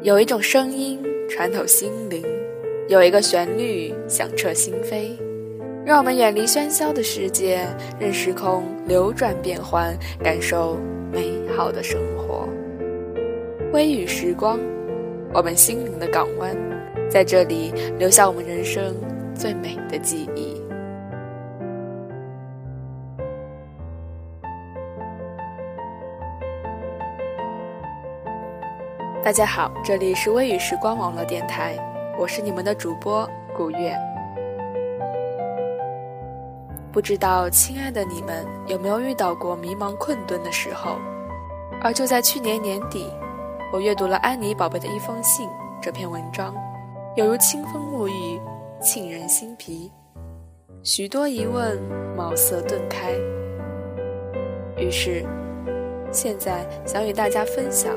有一种声音穿透心灵，有一个旋律响彻心扉，让我们远离喧嚣的世界，任时空流转变换，感受美好的生活。微雨时光，我们心灵的港湾，在这里留下我们人生最美的记忆。大家好，这里是微雨时光网络电台，我是你们的主播古月。不知道亲爱的你们有没有遇到过迷茫困顿的时候？而就在去年年底，我阅读了安妮宝贝的一封信，这篇文章犹如清风沐浴，沁人心脾，许多疑问茅塞顿开。于是，现在想与大家分享。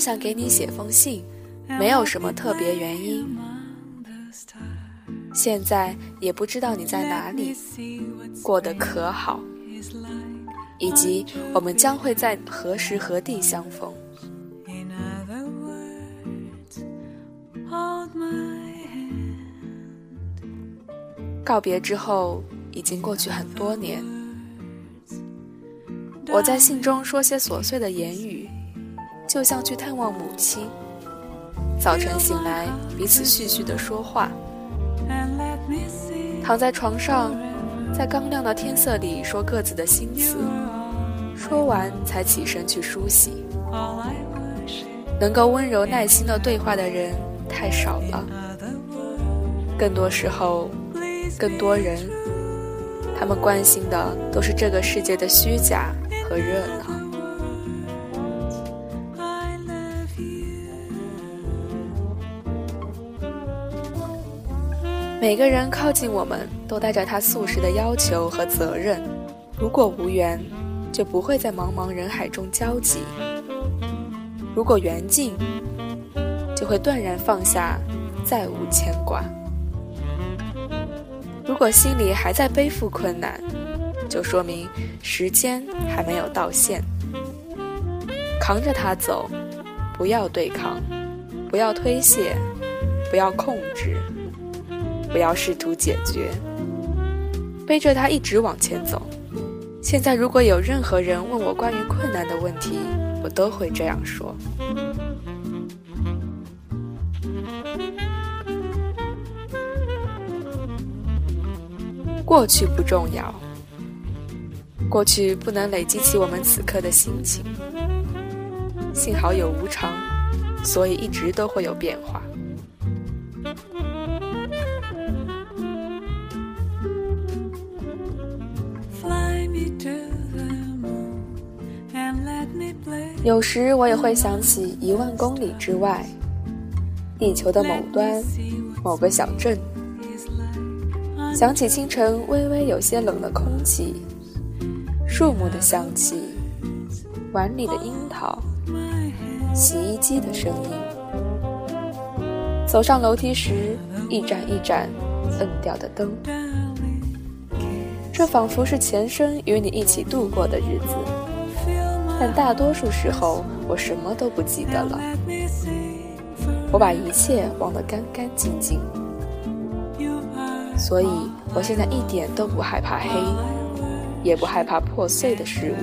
想给你写封信，没有什么特别原因。现在也不知道你在哪里，过得可好？以及我们将会在何时何地相逢？告别之后，已经过去很多年。我在信中说些琐碎的言语，就像去探望母亲。早晨醒来，彼此絮絮的说话，躺在床上。在刚亮的天色里说各自的心思，说完才起身去梳洗。能够温柔耐心的对话的人太少了，更多时候，更多人，他们关心的都是这个世界的虚假和热闹。每个人靠近我们都带着他素食的要求和责任，如果无缘，就不会在茫茫人海中交集；如果缘尽，就会断然放下，再无牵挂。如果心里还在背负困难，就说明时间还没有到线。扛着它走，不要对抗，不要推卸，不要控制。不要试图解决，背着它一直往前走。现在，如果有任何人问我关于困难的问题，我都会这样说：过去不重要，过去不能累积起我们此刻的心情。幸好有无常，所以一直都会有变化。有时我也会想起一万公里之外，地球的某端，某个小镇。想起清晨微微有些冷的空气，树木的香气，碗里的樱桃，洗衣机的声音。走上楼梯时，一盏一盏摁掉的灯，这仿佛是前生与你一起度过的日子。但大多数时候，我什么都不记得了。我把一切忘得干干净净，所以我现在一点都不害怕黑，也不害怕破碎的事物，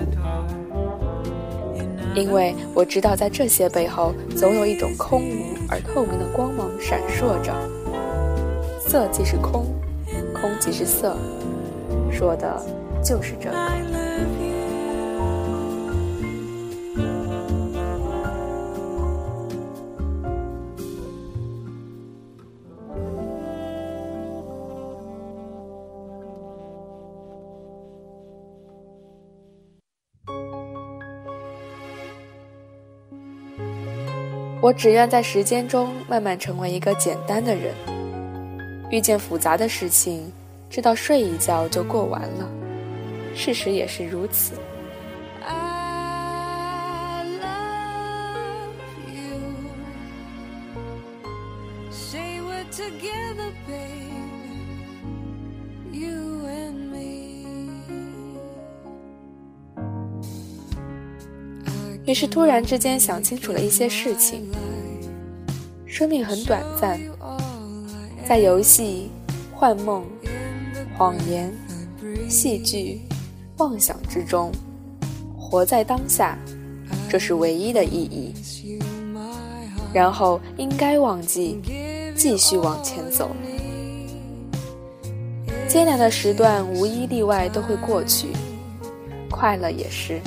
因为我知道在这些背后，总有一种空无而透明的光芒闪烁着。色即是空，空即是色，说的就是这个。我只愿在时间中慢慢成为一个简单的人。遇见复杂的事情，知道睡一觉就过完了。事实也是如此。是突然之间想清楚了一些事情。生命很短暂，在游戏、幻梦、谎言、戏剧、妄想之中，活在当下，这是唯一的意义。然后应该忘记，继续往前走。艰难的时段无一例外都会过去，快乐也是。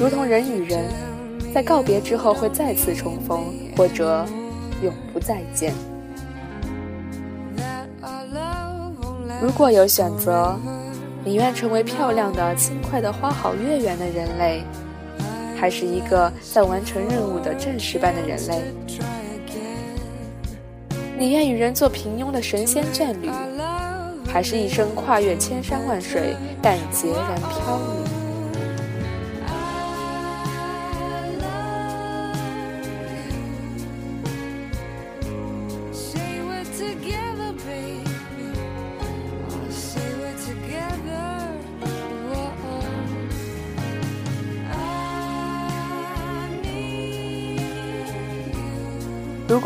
如同人与人，在告别之后会再次重逢，或者永不再见。如果有选择，你愿成为漂亮的、轻快的、花好月圆的人类，还是一个在完成任务的战士般的人类？你愿与人做平庸的神仙眷侣，还是一生跨越千山万水但孑然飘零？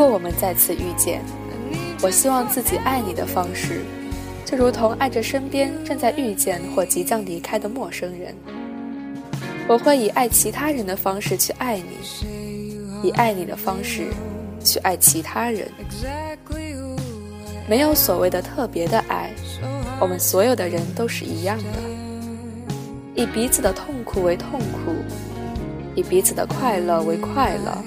果我们再次遇见，我希望自己爱你的方式，就如同爱着身边正在遇见或即将离开的陌生人。我会以爱其他人的方式去爱你，以爱你的方式去爱其他人。没有所谓的特别的爱，我们所有的人都是一样的，以彼此的痛苦为痛苦，以彼此的快乐为快乐。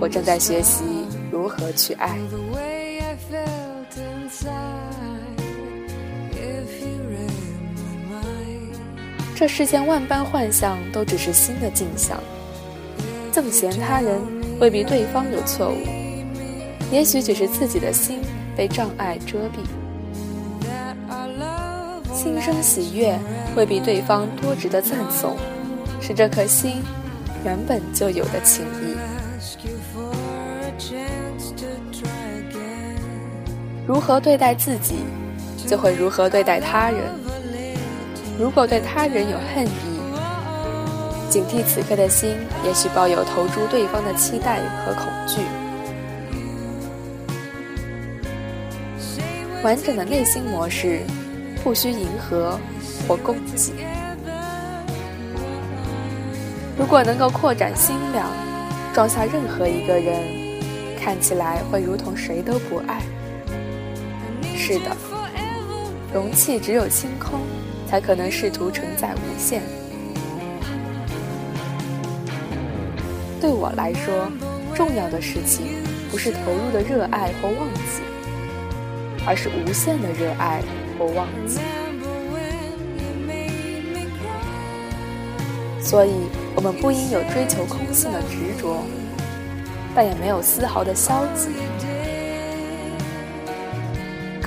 我正在学习。如何去爱？这世间万般幻象，都只是心的镜像。憎嫌他人，未必对方有错误，也许只是自己的心被障碍遮蔽。心生喜悦，未必对方多值得赞颂，是这颗心原本就有的情谊。如何对待自己，就会如何对待他人。如果对他人有恨意，警惕此刻的心，也许抱有投注对方的期待和恐惧。完整的内心模式，不需迎合或攻击。如果能够扩展心量，装下任何一个人，看起来会如同谁都不爱。是的，容器只有清空，才可能试图承载无限。对我来说，重要的事情不是投入的热爱或忘记，而是无限的热爱或忘记。所以，我们不应有追求空性的执着，但也没有丝毫的消极。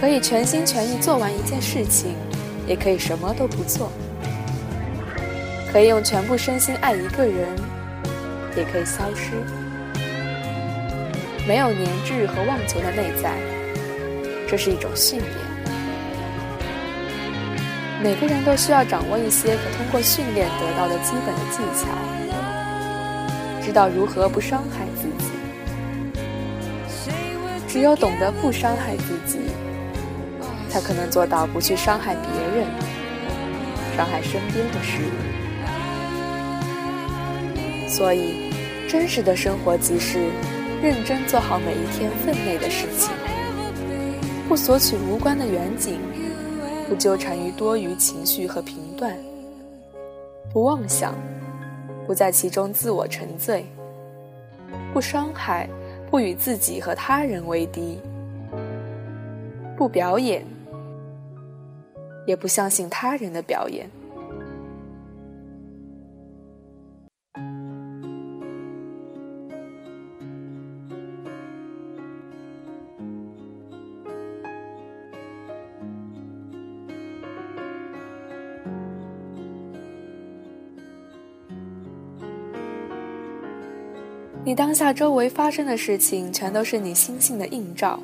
可以全心全意做完一件事情，也可以什么都不做；可以用全部身心爱一个人，也可以消失。没有粘滞和妄求的内在，这是一种训练。每个人都需要掌握一些可通过训练得到的基本的技巧，知道如何不伤害自己。只有懂得不伤害自己。才可能做到不去伤害别人，伤害身边的事物。所以，真实的生活即是认真做好每一天分内的事情，不索取无关的远景，不纠缠于多余情绪和评断，不妄想，不在其中自我沉醉，不伤害，不与自己和他人为敌，不表演。也不相信他人的表演。你当下周围发生的事情全都是你心性的映照。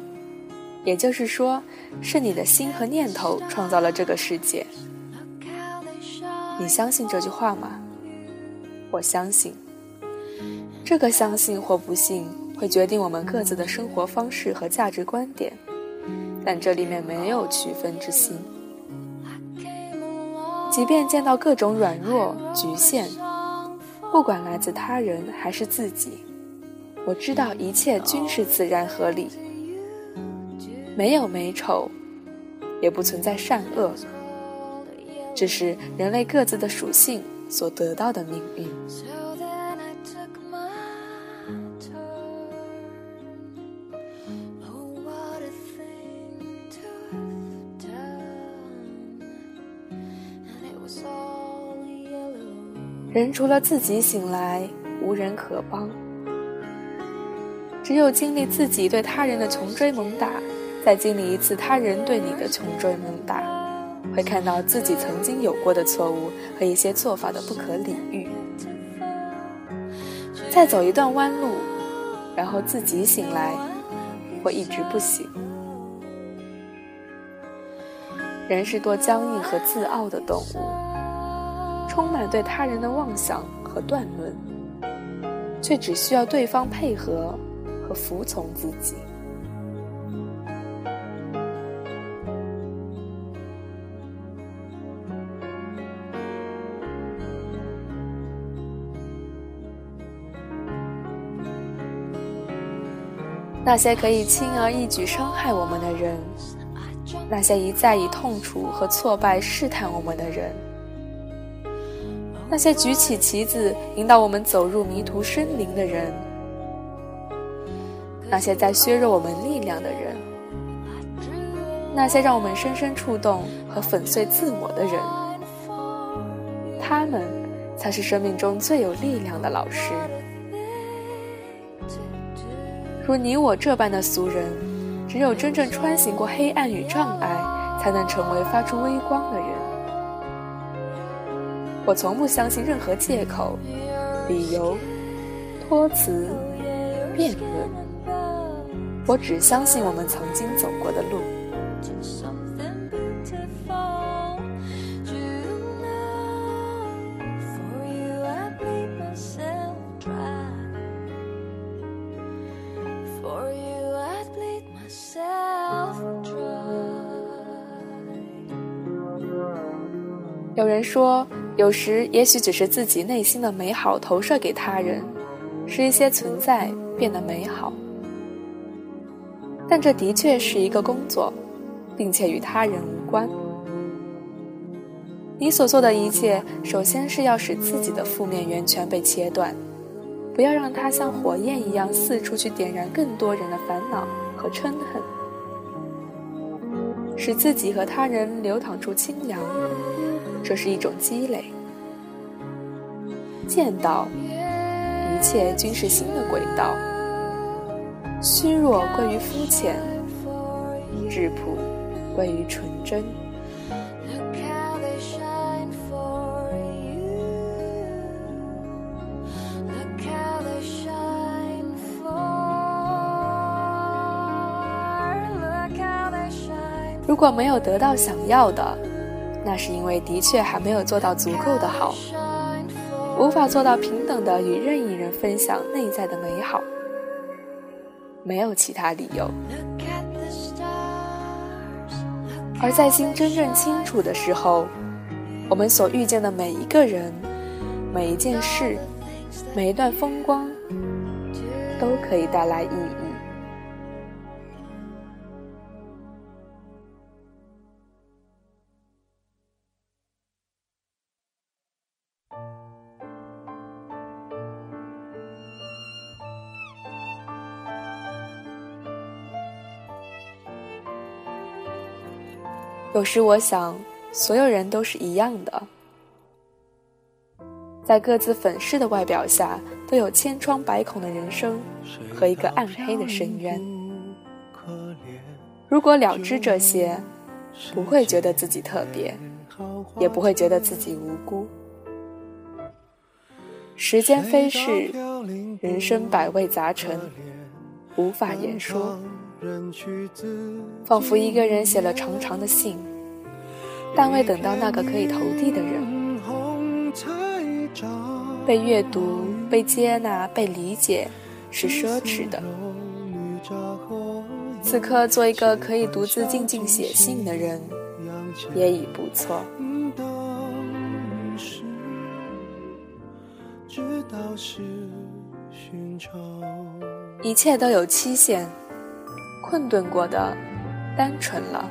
也就是说，是你的心和念头创造了这个世界。你相信这句话吗？我相信。这个相信或不信，会决定我们各自的生活方式和价值观点。但这里面没有区分之心。即便见到各种软弱、局限，不管来自他人还是自己，我知道一切均是自然合理。没有美丑，也不存在善恶，只是人类各自的属性所得到的命运。人除了自己醒来，无人可帮。只有经历自己对他人的穷追猛打。再经历一次他人对你的穷追猛打，会看到自己曾经有过的错误和一些做法的不可理喻。再走一段弯路，然后自己醒来，或一直不醒。人是多僵硬和自傲的动物，充满对他人的妄想和断论，却只需要对方配合和服从自己。那些可以轻而易举伤害我们的人，那些一再以痛楚和挫败试探我们的人，那些举起旗子引导我们走入迷途森林的人，那些在削弱我们力量的人，那些让我们深深触动和粉碎自我的人，他们才是生命中最有力量的老师。如你我这般的俗人，只有真正穿行过黑暗与障碍，才能成为发出微光的人。我从不相信任何借口、理由、托辞、辩论，我只相信我们曾经走过的路。有人说，有时也许只是自己内心的美好投射给他人，使一些存在变得美好。但这的确是一个工作，并且与他人无关。你所做的一切，首先是要使自己的负面源泉被切断，不要让它像火焰一样四处去点燃更多人的烦恼和嗔恨，使自己和他人流淌出清凉。这是一种积累。见到一切均是新的轨道。虚弱归于肤浅，质朴归于纯真。如果没有得到想要的，那是因为的确还没有做到足够的好，无法做到平等的与任意人分享内在的美好，没有其他理由。而在心真正清楚的时候，我们所遇见的每一个人、每一件事、每一段风光，都可以带来意义。有时我想，所有人都是一样的，在各自粉饰的外表下，都有千疮百孔的人生和一个暗黑的深渊。如果了知这些，不会觉得自己特别，也不会觉得自己无辜。时间飞逝，人生百味杂陈，无法言说。仿佛一个人写了长长的信，但未等到那个可以投递的人。被阅读、被接纳、被理解，是奢侈的。此刻做一个可以独自静静写信的人，也已不错。一切都有期限，困顿过的，单纯了；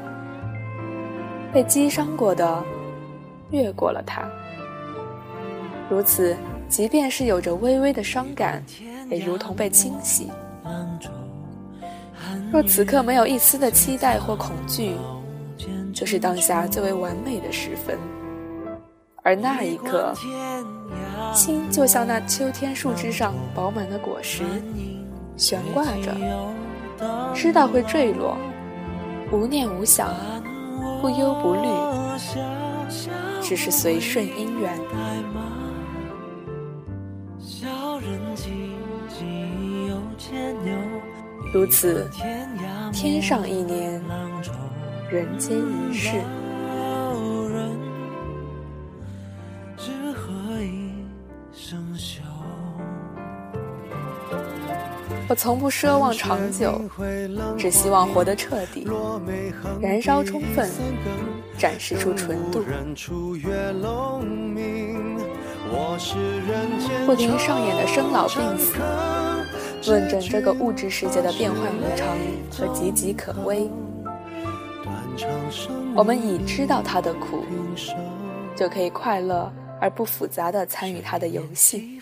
被击伤过的，越过了它。如此，即便是有着微微的伤感，也如同被清洗。若此刻没有一丝的期待或恐惧，就是当下最为完美的时分。而那一刻，心就像那秋天树枝上饱满的果实，悬挂着，知道会坠落，无念无想，不忧不虑，只是随顺因缘。如此，天上一年，人间一世。我从不奢望长久，只希望活得彻底，燃烧充分，展示出纯度。不停上演的生老病死，论证这个物质世界的变幻无常和岌岌可危。我们已知道它的苦，就可以快乐而不复杂地参与它的游戏。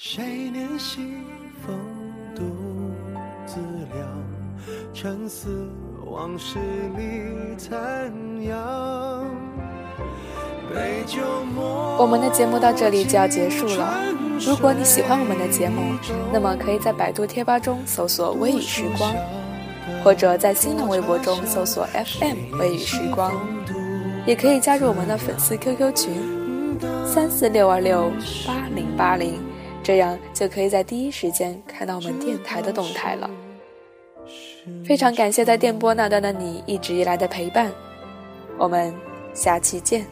谁怜惜风独自凉，沉思往事里残阳。我们的节目到这里就要结束了。如果你喜欢我们的节目，那么可以在百度贴吧中搜索“微雨时光”，或者在新浪微博中搜索 “FM 微雨时光”，也可以加入我们的粉丝 QQ 群：三四六二六八零八零。这样就可以在第一时间看到我们电台的动态了。非常感谢在电波那端的你一直以来的陪伴，我们下期见。